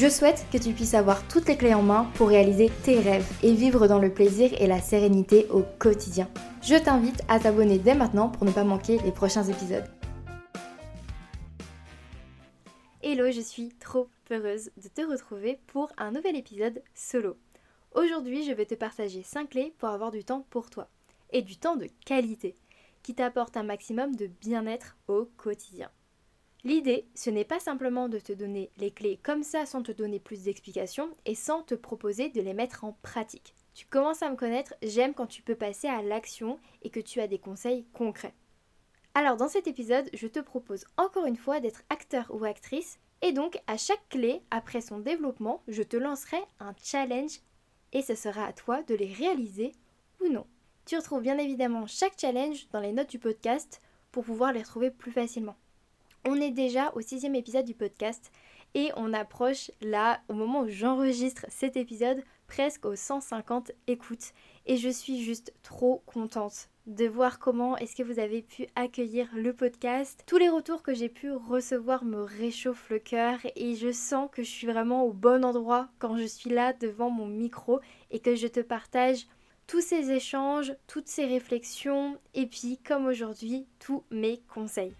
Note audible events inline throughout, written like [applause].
Je souhaite que tu puisses avoir toutes les clés en main pour réaliser tes rêves et vivre dans le plaisir et la sérénité au quotidien. Je t'invite à t'abonner dès maintenant pour ne pas manquer les prochains épisodes. Hello, je suis trop heureuse de te retrouver pour un nouvel épisode solo. Aujourd'hui, je vais te partager 5 clés pour avoir du temps pour toi et du temps de qualité qui t'apporte un maximum de bien-être au quotidien. L'idée, ce n'est pas simplement de te donner les clés comme ça sans te donner plus d'explications et sans te proposer de les mettre en pratique. Tu commences à me connaître, j'aime quand tu peux passer à l'action et que tu as des conseils concrets. Alors dans cet épisode, je te propose encore une fois d'être acteur ou actrice et donc à chaque clé, après son développement, je te lancerai un challenge et ce sera à toi de les réaliser ou non. Tu retrouves bien évidemment chaque challenge dans les notes du podcast pour pouvoir les retrouver plus facilement. On est déjà au sixième épisode du podcast et on approche là, au moment où j'enregistre cet épisode, presque aux 150 écoutes. Et je suis juste trop contente de voir comment est-ce que vous avez pu accueillir le podcast. Tous les retours que j'ai pu recevoir me réchauffent le cœur et je sens que je suis vraiment au bon endroit quand je suis là devant mon micro et que je te partage tous ces échanges, toutes ces réflexions et puis comme aujourd'hui tous mes conseils.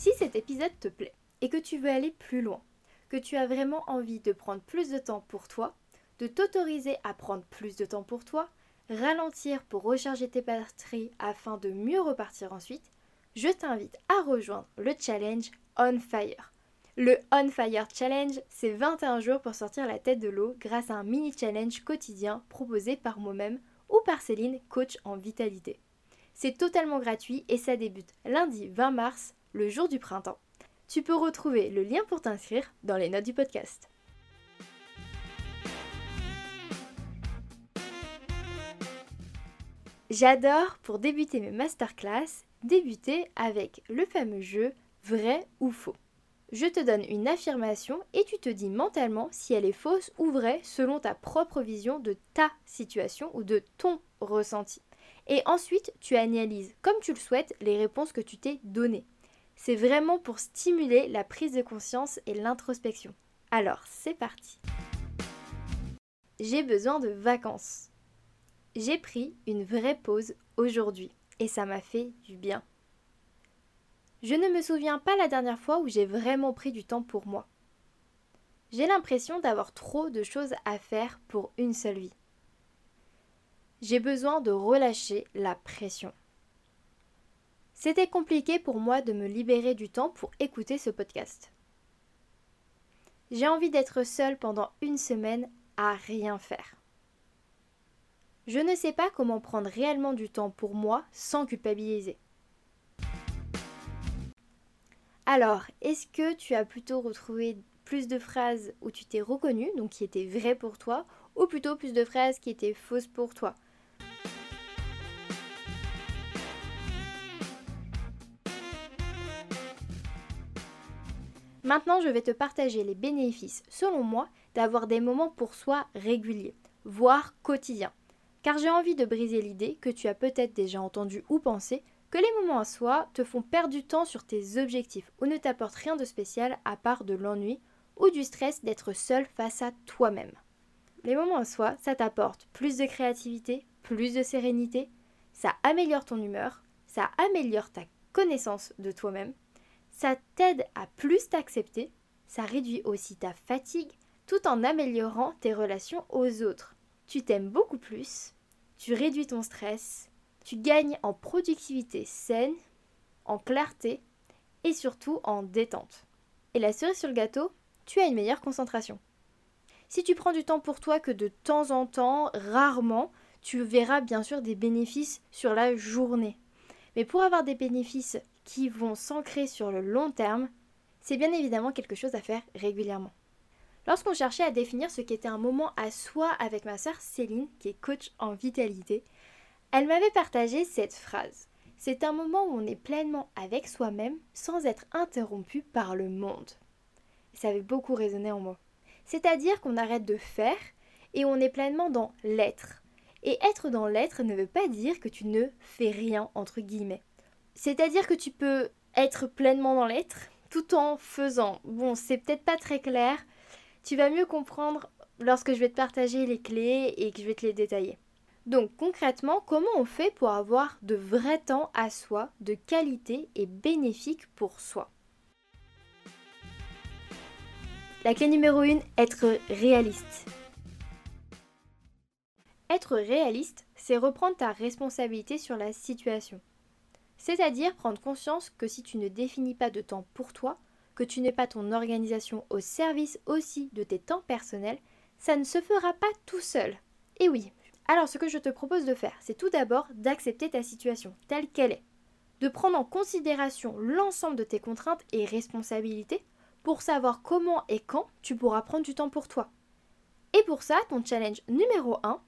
Si cet épisode te plaît et que tu veux aller plus loin, que tu as vraiment envie de prendre plus de temps pour toi, de t'autoriser à prendre plus de temps pour toi, ralentir pour recharger tes batteries afin de mieux repartir ensuite, je t'invite à rejoindre le challenge On Fire. Le On Fire Challenge, c'est 21 jours pour sortir la tête de l'eau grâce à un mini challenge quotidien proposé par moi-même ou par Céline, coach en vitalité. C'est totalement gratuit et ça débute lundi 20 mars le jour du printemps. Tu peux retrouver le lien pour t'inscrire dans les notes du podcast. J'adore pour débuter mes masterclass, débuter avec le fameux jeu vrai ou faux. Je te donne une affirmation et tu te dis mentalement si elle est fausse ou vraie selon ta propre vision de ta situation ou de ton ressenti. Et ensuite, tu analyses comme tu le souhaites les réponses que tu t'es données. C'est vraiment pour stimuler la prise de conscience et l'introspection. Alors, c'est parti. J'ai besoin de vacances. J'ai pris une vraie pause aujourd'hui et ça m'a fait du bien. Je ne me souviens pas la dernière fois où j'ai vraiment pris du temps pour moi. J'ai l'impression d'avoir trop de choses à faire pour une seule vie. J'ai besoin de relâcher la pression. C'était compliqué pour moi de me libérer du temps pour écouter ce podcast. J'ai envie d'être seule pendant une semaine à rien faire. Je ne sais pas comment prendre réellement du temps pour moi sans culpabiliser. Alors, est-ce que tu as plutôt retrouvé plus de phrases où tu t'es reconnu, donc qui étaient vraies pour toi, ou plutôt plus de phrases qui étaient fausses pour toi? Maintenant, je vais te partager les bénéfices, selon moi, d'avoir des moments pour soi réguliers, voire quotidiens. Car j'ai envie de briser l'idée que tu as peut-être déjà entendu ou pensé que les moments à soi te font perdre du temps sur tes objectifs ou ne t'apportent rien de spécial à part de l'ennui ou du stress d'être seul face à toi-même. Les moments à soi, ça t'apporte plus de créativité, plus de sérénité, ça améliore ton humeur, ça améliore ta connaissance de toi-même, ça t'aide à plus t'accepter, ça réduit aussi ta fatigue tout en améliorant tes relations aux autres. Tu t'aimes beaucoup plus, tu réduis ton stress, tu gagnes en productivité saine, en clarté et surtout en détente. Et la cerise sur le gâteau, tu as une meilleure concentration. Si tu prends du temps pour toi que de temps en temps, rarement, tu verras bien sûr des bénéfices sur la journée. Mais pour avoir des bénéfices qui vont s'ancrer sur le long terme, c'est bien évidemment quelque chose à faire régulièrement. Lorsqu'on cherchait à définir ce qu'était un moment à soi avec ma sœur Céline, qui est coach en vitalité, Elle m'avait partagé cette phrase. C'est un moment où on est pleinement avec soi-même sans être interrompu par le monde. Ça avait beaucoup résonné en moi. C'est-à-dire qu'on arrête de faire et on est pleinement dans l'être. Et être dans l'être ne veut pas dire que tu ne fais rien, entre guillemets. C'est-à-dire que tu peux être pleinement dans l'être tout en faisant. Bon, c'est peut-être pas très clair. Tu vas mieux comprendre lorsque je vais te partager les clés et que je vais te les détailler. Donc concrètement, comment on fait pour avoir de vrai temps à soi, de qualité et bénéfique pour soi? La clé numéro 1, être réaliste. Être réaliste, c'est reprendre ta responsabilité sur la situation. C'est-à-dire prendre conscience que si tu ne définis pas de temps pour toi, que tu n'es pas ton organisation au service aussi de tes temps personnels, ça ne se fera pas tout seul. Et oui, alors ce que je te propose de faire, c'est tout d'abord d'accepter ta situation telle qu'elle est, de prendre en considération l'ensemble de tes contraintes et responsabilités pour savoir comment et quand tu pourras prendre du temps pour toi. Et pour ça, ton challenge numéro 1,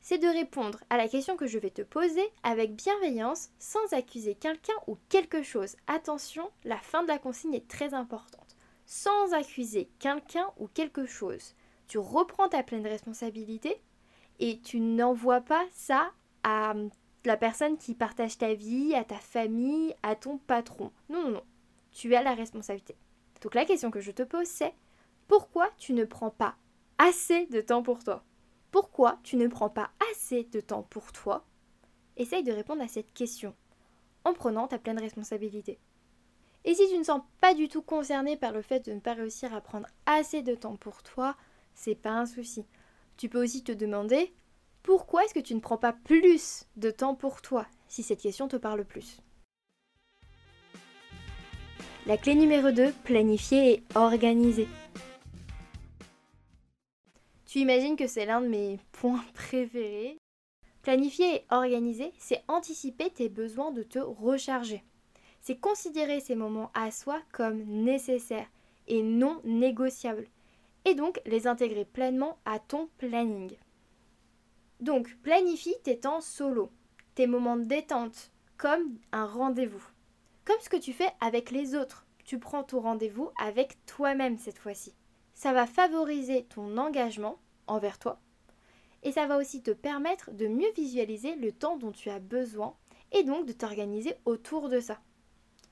c'est de répondre à la question que je vais te poser avec bienveillance sans accuser quelqu'un ou quelque chose. Attention, la fin de la consigne est très importante. Sans accuser quelqu'un ou quelque chose. Tu reprends ta pleine responsabilité et tu n'envoies pas ça à la personne qui partage ta vie, à ta famille, à ton patron. Non, non, non. Tu as la responsabilité. Donc la question que je te pose, c'est pourquoi tu ne prends pas assez de temps pour toi? Pourquoi tu ne prends pas assez de temps pour toi? Essaye de répondre à cette question en prenant ta pleine responsabilité. Et si tu ne sens pas du tout concerné par le fait de ne pas réussir à prendre assez de temps pour toi, c'est pas un souci. Tu peux aussi te demander pourquoi est-ce que tu ne prends pas plus de temps pour toi si cette question te parle plus? La clé numéro 2, planifier et organiser. Tu imagines que c'est l'un de mes [laughs] points préférés. Planifier et organiser, c'est anticiper tes besoins de te recharger. C'est considérer ces moments à soi comme nécessaires et non négociables et donc les intégrer pleinement à ton planning. Donc planifie tes temps solo, tes moments de détente, comme un rendez-vous. Comme ce que tu fais avec les autres, tu prends ton rendez-vous avec toi-même cette fois-ci. Ça va favoriser ton engagement envers toi et ça va aussi te permettre de mieux visualiser le temps dont tu as besoin et donc de t'organiser autour de ça.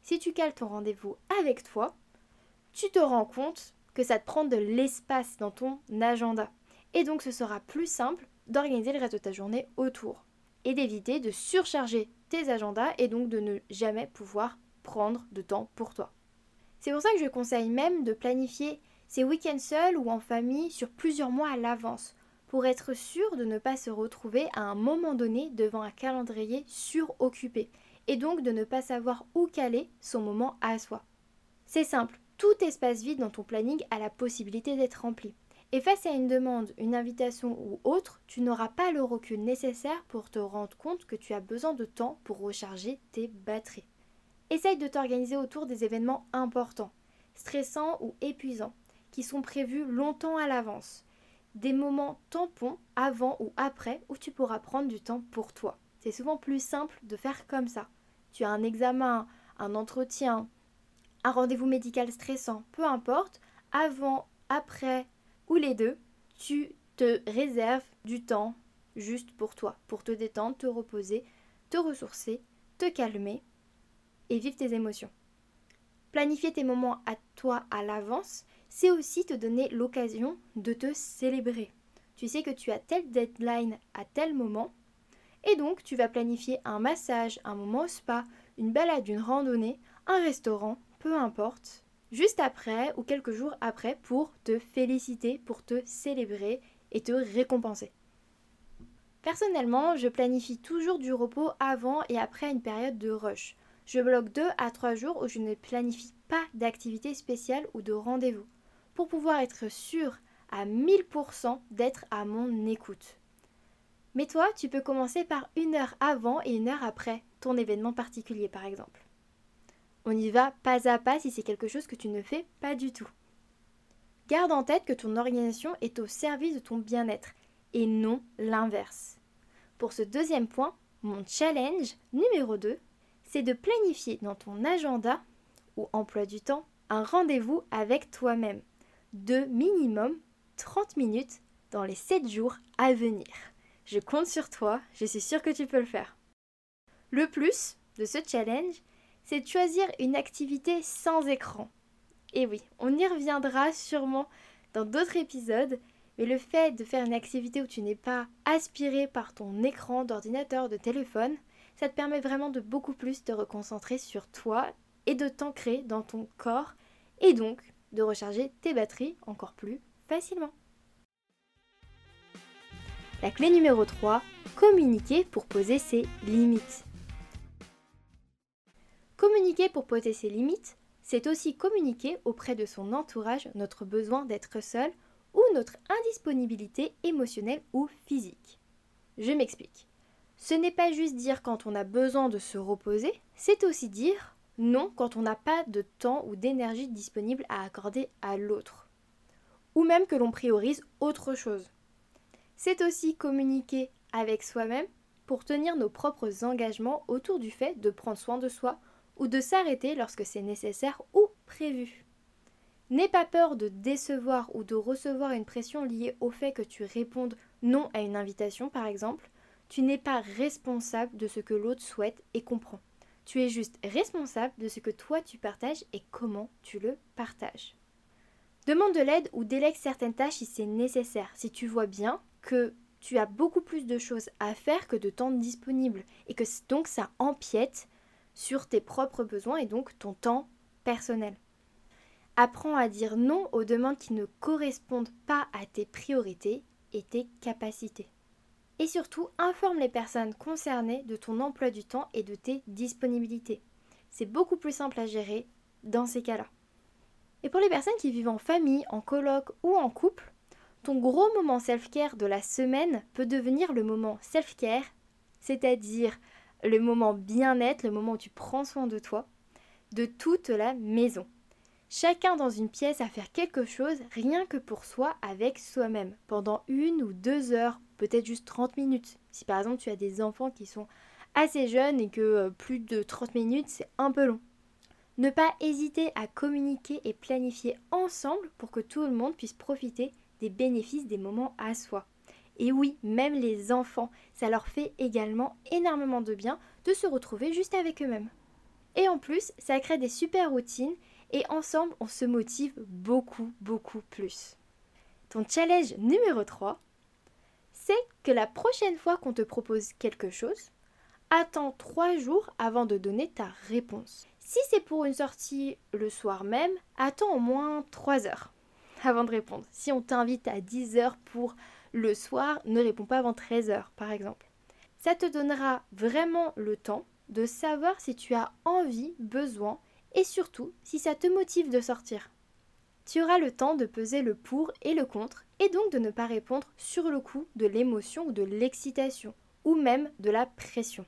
Si tu cales ton rendez-vous avec toi, tu te rends compte que ça te prend de l'espace dans ton agenda. Et donc ce sera plus simple d'organiser le reste de ta journée autour. Et d'éviter de surcharger tes agendas et donc de ne jamais pouvoir prendre de temps pour toi. C'est pour ça que je conseille même de planifier ces week-ends seuls ou en famille sur plusieurs mois à l'avance pour être sûr de ne pas se retrouver à un moment donné devant un calendrier suroccupé et donc de ne pas savoir où caler son moment à soi. C'est simple, tout espace vide dans ton planning a la possibilité d'être rempli. Et face à une demande, une invitation ou autre, tu n'auras pas le recul nécessaire pour te rendre compte que tu as besoin de temps pour recharger tes batteries. Essaye de t'organiser autour des événements importants, stressants ou épuisants, sont prévus longtemps à l'avance. Des moments tampons avant ou après où tu pourras prendre du temps pour toi. C'est souvent plus simple de faire comme ça. Tu as un examen, un entretien, un rendez-vous médical stressant, peu importe, avant, après ou les deux, tu te réserves du temps juste pour toi, pour te détendre, te reposer, te ressourcer, te calmer et vivre tes émotions. Planifier tes moments à toi à l'avance, c'est aussi te donner l'occasion de te célébrer. Tu sais que tu as telle deadline à tel moment, et donc tu vas planifier un massage, un moment au spa, une balade, une randonnée, un restaurant, peu importe, juste après ou quelques jours après pour te féliciter, pour te célébrer et te récompenser. Personnellement, je planifie toujours du repos avant et après une période de rush. Je bloque 2 à 3 jours où je ne planifie pas d'activité spéciale ou de rendez-vous pour pouvoir être sûr à 1000% d'être à mon écoute. Mais toi, tu peux commencer par une heure avant et une heure après ton événement particulier par exemple. On y va pas à pas si c'est quelque chose que tu ne fais pas du tout. Garde en tête que ton organisation est au service de ton bien-être et non l'inverse. Pour ce deuxième point, Mon challenge numéro 2, c'est de planifier dans ton agenda ou emploi du temps un rendez-vous avec toi-même de minimum 30 minutes dans les 7 jours à venir. Je compte sur toi, je suis sûre que tu peux le faire. Le plus de ce challenge, c'est de choisir une activité sans écran. Et oui, on y reviendra sûrement dans d'autres épisodes, mais le fait de faire une activité où tu n'es pas aspiré par ton écran d'ordinateur, de téléphone, ça te permet vraiment de beaucoup plus te reconcentrer sur toi et de t'ancrer dans ton corps et donc de recharger tes batteries encore plus facilement. La clé numéro 3, communiquer pour poser ses limites. Communiquer pour poser ses limites, c'est aussi communiquer auprès de son entourage notre besoin d'être seul ou notre indisponibilité émotionnelle ou physique. Je m'explique. Ce n'est pas juste dire quand on a besoin de se reposer, c'est aussi dire non quand on n'a pas de temps ou d'énergie disponible à accorder à l'autre. Ou même que l'on priorise autre chose. C'est aussi communiquer avec soi-même pour tenir nos propres engagements autour du fait de prendre soin de soi ou de s'arrêter lorsque c'est nécessaire ou prévu. N'aie pas peur de décevoir ou de recevoir une pression liée au fait que tu répondes non à une invitation par exemple. Tu n'es pas responsable de ce que l'autre souhaite et comprend. Tu es juste responsable de ce que toi tu partages et comment tu le partages. Demande de l'aide ou délègue certaines tâches si c'est nécessaire, si tu vois bien que tu as beaucoup plus de choses à faire que de temps disponible et que donc ça empiète sur tes propres besoins et donc ton temps personnel. Apprends à dire non aux demandes qui ne correspondent pas à tes priorités et tes capacités. Et surtout, informe les personnes concernées de ton emploi du temps et de tes disponibilités. C'est beaucoup plus simple à gérer dans ces cas-là. Et pour les personnes qui vivent en famille, en coloc ou en couple, ton gros moment self-care de la semaine peut devenir le moment self-care, c'est-à-dire le moment bien-être, le moment où tu prends soin de toi, de toute la maison. Chacun dans une pièce à faire quelque chose rien que pour soi avec soi-même, pendant une ou deux heures, peut-être juste 30 minutes. Si par exemple tu as des enfants qui sont assez jeunes et que euh, plus de 30 minutes c'est un peu long. Ne pas hésiter à communiquer et planifier ensemble pour que tout le monde puisse profiter des bénéfices des moments à soi. Et oui, même les enfants, ça leur fait également énormément de bien de se retrouver juste avec eux-mêmes. Et en plus, ça crée des super routines et ensemble, on se motive beaucoup, beaucoup plus. Ton challenge numéro 3, c'est que la prochaine fois qu'on te propose quelque chose, attends 3 jours avant de donner ta réponse. Si c'est pour une sortie le soir même, attends au moins 3 heures [laughs] avant de répondre. Si on t'invite à 10 heures pour le soir, ne réponds pas avant 13 heures, par exemple. Ça te donnera vraiment le temps de savoir si tu as envie, besoin et surtout si ça te motive de sortir. Tu auras le temps de peser le pour et le contre et donc de ne pas répondre sur le coup de l'émotion ou de l'excitation ou même de la pression.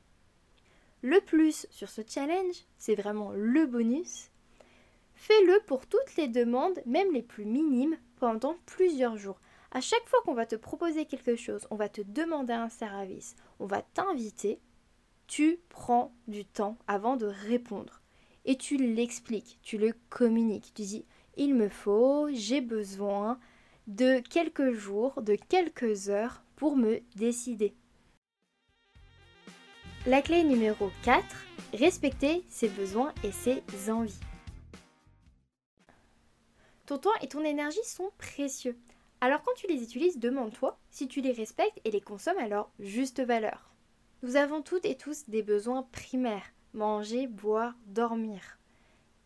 Le plus sur ce challenge, c'est vraiment le bonus. Fais-le pour toutes les demandes, même les plus minimes, pendant plusieurs jours. À chaque fois qu'on va te proposer quelque chose, on va te demander un service, on va t'inviter, tu prends du temps avant de répondre. Et tu l'expliques, tu le communiques. Tu dis, il me faut, j'ai besoin de quelques jours, de quelques heures pour me décider. La clé numéro 4, respecter ses besoins et ses envies. Ton temps et ton énergie sont précieux. Alors quand tu les utilises, demande-toi si tu les respectes et les consommes à leur juste valeur. Nous avons toutes et tous des besoins primaires manger, boire, dormir.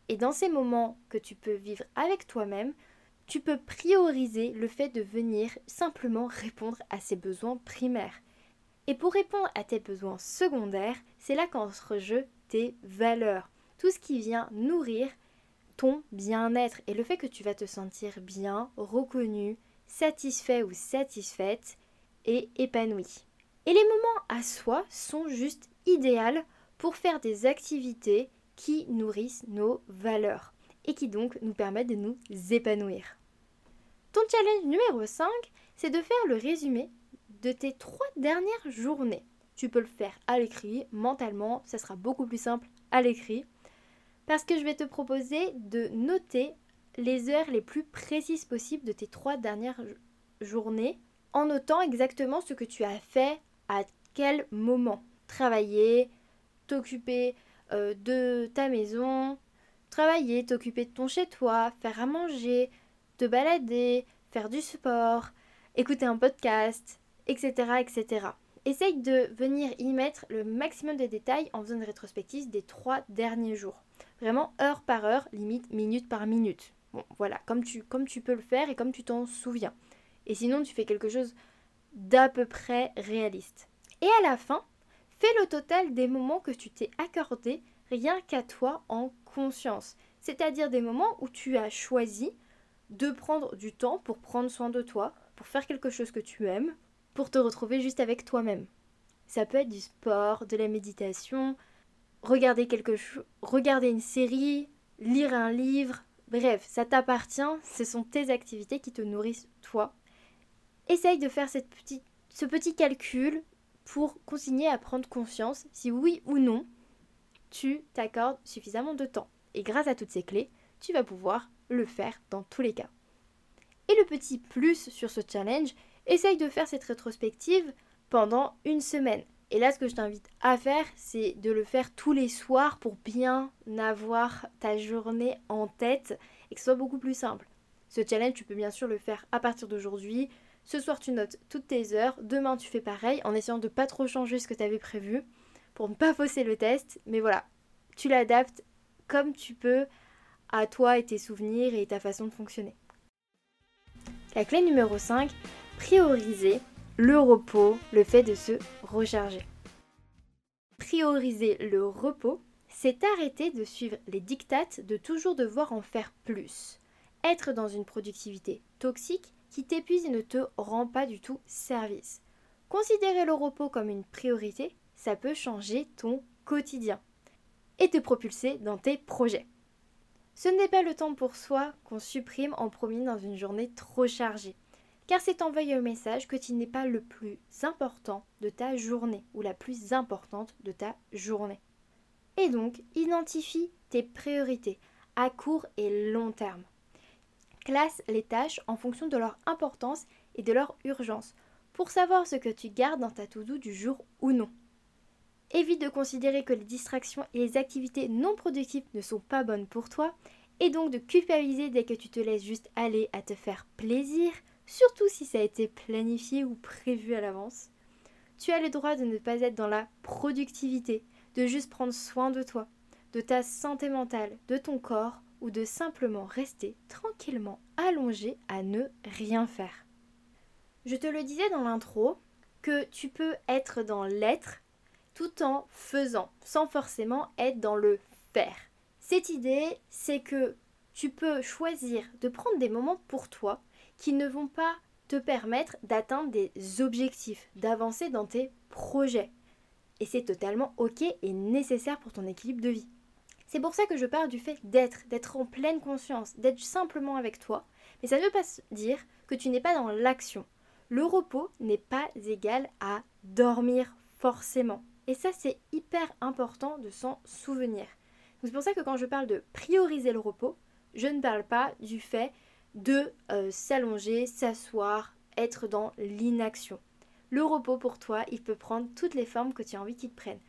Et dans ces moments que tu peux vivre avec toi-même, tu peux prioriser le fait de venir simplement répondre à ces besoins primaires. Et pour répondre à tes besoins secondaires, c'est là qu'entre jeu tes valeurs, tout ce qui vient nourrir ton bien-être et le fait que tu vas te sentir bien, reconnu, satisfait ou satisfaite et épanoui. Et les moments à soi sont juste idéaux pour faire des activités qui nourrissent nos valeurs et qui donc nous permettent de nous épanouir. Ton challenge numéro 5, c'est de faire le résumé de tes trois dernières journées. tu peux le faire à l'écrit, mentalement, ça sera beaucoup plus simple à l'écrit. Parce que je vais te proposer de noter les heures les plus précises possibles de tes trois dernières journées en notant exactement ce que tu as fait à quel moment. Travailler, t'occuper euh, de ta maison, travailler, t'occuper de ton chez-toi, faire à manger, te balader, faire du sport, écouter un podcast, etc. etc. Essaye de venir y mettre le maximum de détails en faisant une rétrospective des trois derniers jours. Vraiment heure par heure, limite minute par minute. Bon, voilà, comme tu, comme tu peux le faire et comme tu t'en souviens. Et sinon, tu fais quelque chose d'à peu près réaliste. Et à la fin, fais le total des moments que tu t'es accordé rien qu'à toi en conscience. C'est-à-dire des moments où tu as choisi de prendre du temps pour prendre soin de toi, pour faire quelque chose que tu aimes, pour te retrouver juste avec toi-même. Ça peut être du sport, de la méditation, regarder quelque regarder une série, lire un livre, bref, ça t'appartient, ce sont tes activités qui te nourrissent toi. Essaye de faire cette petite, ce petit calcul pour continuer à prendre conscience si oui ou non tu t'accordes suffisamment de temps. Et grâce à toutes ces clés, tu vas pouvoir le faire dans tous les cas. Et le petit plus sur ce challenge, essaye de faire cette rétrospective pendant une semaine. Et là, ce que je t'invite à faire, c'est de le faire tous les soirs pour bien avoir ta journée en tête et que ce soit beaucoup plus simple. Ce challenge, tu peux bien sûr le faire à partir d'aujourd'hui. Ce soir, tu notes toutes tes heures. Demain, tu fais pareil en essayant de pas trop changer ce que tu avais prévu pour ne pas fausser le test. Mais voilà, tu l'adaptes comme tu peux à toi et tes souvenirs et ta façon de fonctionner. La clé numéro 5, prioriser le repos, le fait de se recharger. Prioriser le repos, c'est arrêter de suivre les dictates de toujours devoir en faire plus. Être dans une productivité toxique qui t'épuise et ne te rend pas du tout service. Considérer le repos comme une priorité, ça peut changer ton quotidien et te propulser dans tes projets. Ce n'est pas le temps pour soi qu'on supprime en premier dans une journée trop chargée, car c'est envoyer un message que tu n'es pas le plus important de ta journée ou la plus importante de ta journée. Et donc, identifie tes priorités à court et long terme. Classe les tâches en fonction de leur importance et de leur urgence pour savoir ce que tu gardes dans ta to-do du jour ou non. Évite de considérer que les distractions et les activités non productives ne sont pas bonnes pour toi et donc de culpabiliser dès que tu te laisses juste aller à te faire plaisir, surtout si ça a été planifié ou prévu à l'avance. Tu as le droit de ne pas être dans la productivité, de juste prendre soin de toi, de ta santé mentale, de ton corps ou de simplement rester tranquillement allongé à ne rien faire. Je te le disais dans l'intro que tu peux être dans l'être tout en faisant, sans forcément être dans le faire. Cette idée, c'est que tu peux choisir de prendre des moments pour toi qui ne vont pas te permettre d'atteindre des objectifs, d'avancer dans tes projets. Et c'est totalement ok et nécessaire pour ton équilibre de vie. C'est pour ça que je parle du fait d'être, d'être en pleine conscience, d'être simplement avec toi. Mais ça ne veut pas dire que tu n'es pas dans l'action. Le repos n'est pas égal à dormir forcément. Et ça, c'est hyper important de s'en souvenir. C'est pour ça que quand je parle de prioriser le repos, je ne parle pas du fait de euh, s'allonger, s'asseoir, être dans l'inaction. Le repos pour toi, il peut prendre toutes les formes que tu as envie qu'il prenne.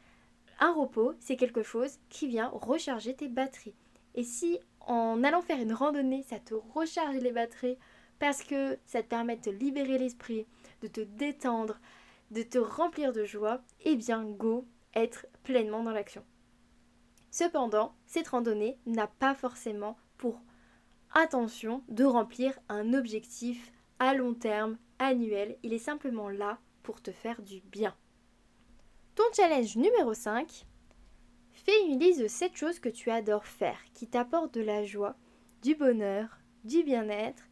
Un repos, c'est quelque chose qui vient recharger tes batteries. Et si en allant faire une randonnée, ça te recharge les batteries parce que ça te permet de te libérer l'esprit, de te détendre, de te remplir de joie, eh bien go, être pleinement dans l'action. Cependant, cette randonnée n'a pas forcément pour intention de remplir un objectif à long terme, annuel, il est simplement là pour te faire du bien. Ton challenge numéro 5, fais une liste de 7 choses que tu adores faire, qui t'apportent de la joie, du bonheur, du bien-être,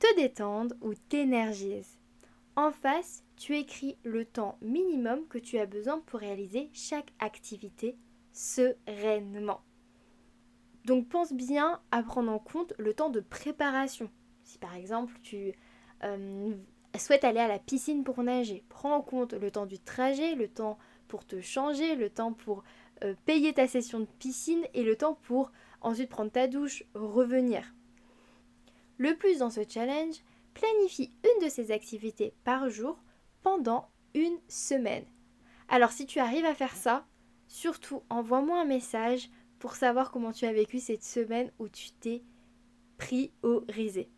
te détendent ou t'énergisent. En face, tu écris le temps minimum que tu as besoin pour réaliser chaque activité sereinement. Donc pense bien à prendre en compte le temps de préparation. Si par exemple tu euh, souhaites aller à la piscine pour nager, prends en compte le temps du trajet, le temps pour te changer, le temps pour euh, payer ta session de piscine et le temps pour ensuite prendre ta douche, revenir. Le plus dans ce challenge, planifie une de ces activités par jour pendant une semaine. Alors si tu arrives à faire ça, surtout envoie-moi un message pour savoir comment tu as vécu cette semaine où tu t'es priorisé.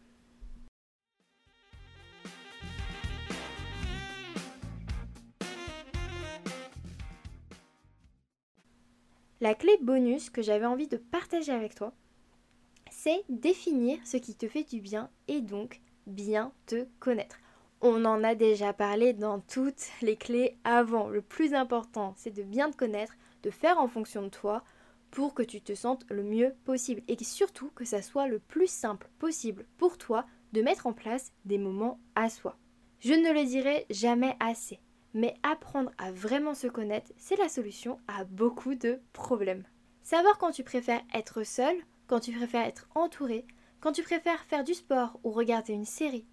La clé bonus que j'avais envie de partager avec toi, c'est définir ce qui te fait du bien et donc bien te connaître. On en a déjà parlé dans toutes les clés avant. Le plus important, c'est de bien te connaître, de faire en fonction de toi pour que tu te sentes le mieux possible et surtout que ça soit le plus simple possible pour toi de mettre en place des moments à soi. Je ne le dirai jamais assez, mais apprendre à vraiment se connaître, c'est la solution à beaucoup de problèmes. Savoir quand tu préfères être seul, quand tu préfères être entouré, quand tu préfères faire du sport ou regarder une série,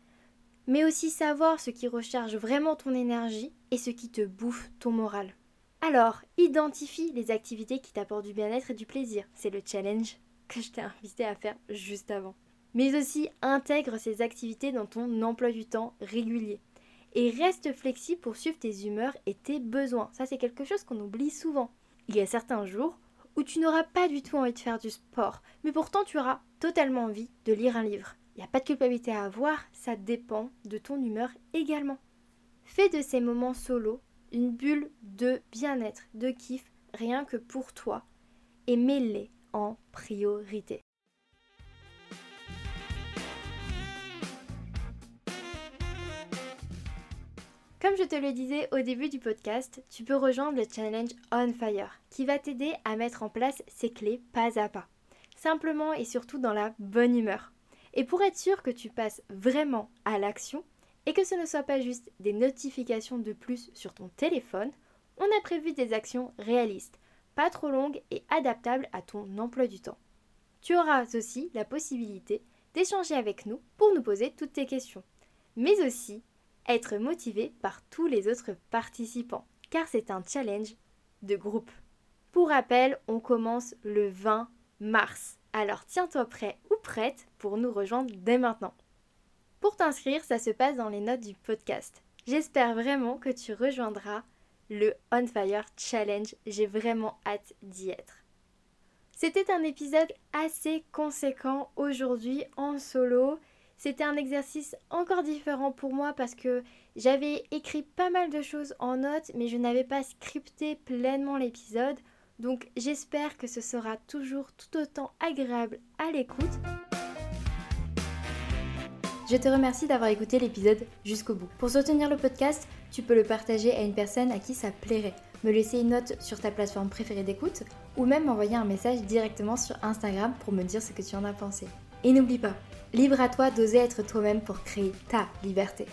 mais aussi savoir ce qui recharge vraiment ton énergie et ce qui te bouffe ton moral. Alors, identifie les activités qui t'apportent du bien-être et du plaisir. C'est le challenge que je t'ai invité à faire juste avant. Mais aussi intègre ces activités dans ton emploi du temps régulier. Et reste flexible pour suivre tes humeurs et tes besoins. Ça, c'est quelque chose qu'on oublie souvent. Il y a certains jours où tu n'auras pas du tout envie de faire du sport, mais pourtant tu auras totalement envie de lire un livre. Il n'y a pas de culpabilité à avoir, ça dépend de ton humeur également. Fais de ces moments solo une bulle de bien-être, de kiff, rien que pour toi, et mets-les en priorité. Comme je te le disais au début du podcast, tu peux rejoindre le challenge On Fire qui va t'aider à mettre en place ces clés pas à pas, simplement et surtout dans la bonne humeur. Et pour être sûr que tu passes vraiment à l'action et que ce ne soit pas juste des notifications de plus sur ton téléphone, on a prévu des actions réalistes, pas trop longues et adaptables à ton emploi du temps. Tu auras aussi la possibilité d'échanger avec nous pour nous poser toutes tes questions, mais aussi être motivé par tous les autres participants, car c'est un challenge de groupe. Pour rappel, on commence le 20 mars. Alors tiens-toi prêt ou prête pour nous rejoindre dès maintenant. Pour t'inscrire, ça se passe dans les notes du podcast. J'espère vraiment que tu rejoindras le On Fire Challenge. J'ai vraiment hâte d'y être. C'était un épisode assez conséquent aujourd'hui en solo. C'était un exercice encore différent pour moi parce que j'avais écrit pas mal de choses en notes mais je n'avais pas scripté pleinement l'épisode. Donc j'espère que ce sera toujours tout autant agréable à l'écoute. Je te remercie d'avoir écouté l'épisode jusqu'au bout. Pour soutenir le podcast, tu peux le partager à une personne à qui ça plairait, me laisser une note sur ta plateforme préférée d'écoute ou même m'envoyer un message directement sur Instagram pour me dire ce que tu en as pensé. Et n'oublie pas, libre à toi d'oser être toi-même pour créer ta liberté.